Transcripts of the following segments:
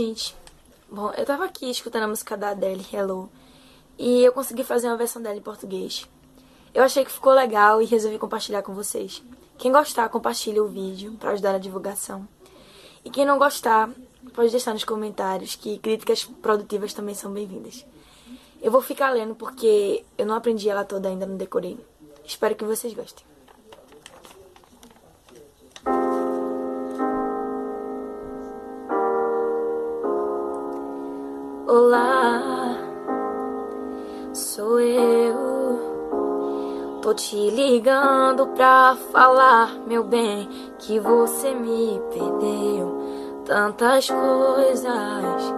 Gente, bom, eu tava aqui escutando a música da Adele, Hello, e eu consegui fazer uma versão dela em português. Eu achei que ficou legal e resolvi compartilhar com vocês. Quem gostar, compartilhe o vídeo para ajudar na divulgação. E quem não gostar, pode deixar nos comentários que críticas produtivas também são bem-vindas. Eu vou ficar lendo porque eu não aprendi ela toda ainda, não decorei. Espero que vocês gostem. Olá, sou eu. Tô te ligando pra falar, meu bem, que você me perdeu. Tantas coisas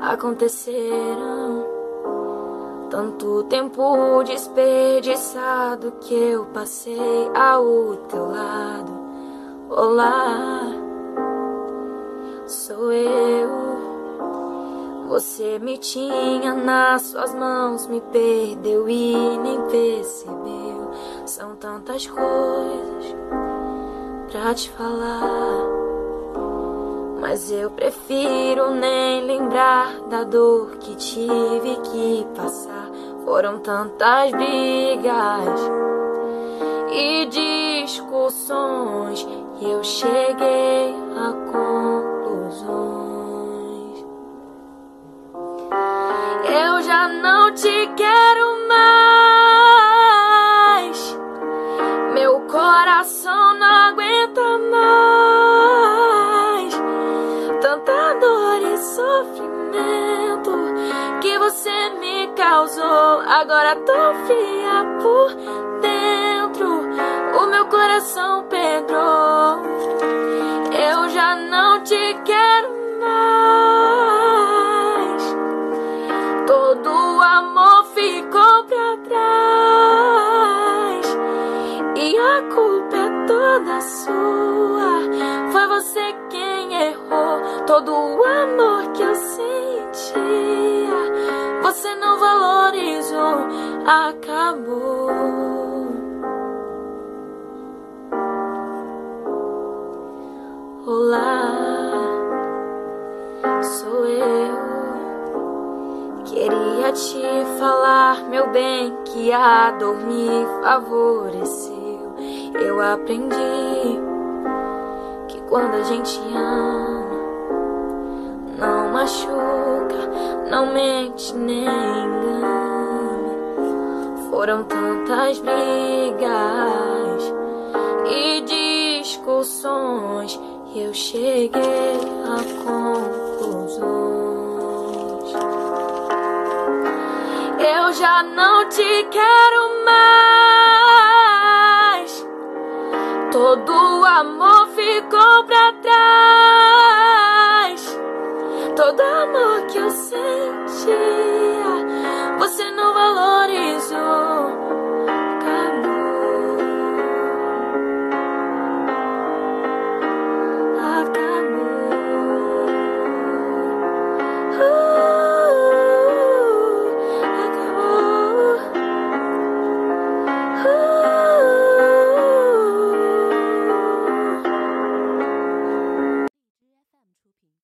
aconteceram. Tanto tempo desperdiçado que eu passei ao teu lado. Olá, sou eu. Você me tinha nas suas mãos, me perdeu e nem percebeu. São tantas coisas pra te falar. Mas eu prefiro nem lembrar da dor que tive que passar. Foram tantas brigas e discussões e eu cheguei a te quero mais. Meu coração não aguenta mais. Tanta dor e sofrimento que você me causou. Agora tô fria por dentro. O meu coração pedrou. Toda sua. Foi você quem errou. Todo o amor que eu sentia, você não valorizou. Acabou. Olá, sou eu. Queria te falar, meu bem, que a dor me favoreceu. Eu aprendi que quando a gente ama, não machuca, não mente nem engana. Foram tantas brigas e discussões, e eu cheguei a conclusões. Eu já não te quero mais. Todo amor ficou pra trás. Todo amor que eu sentia,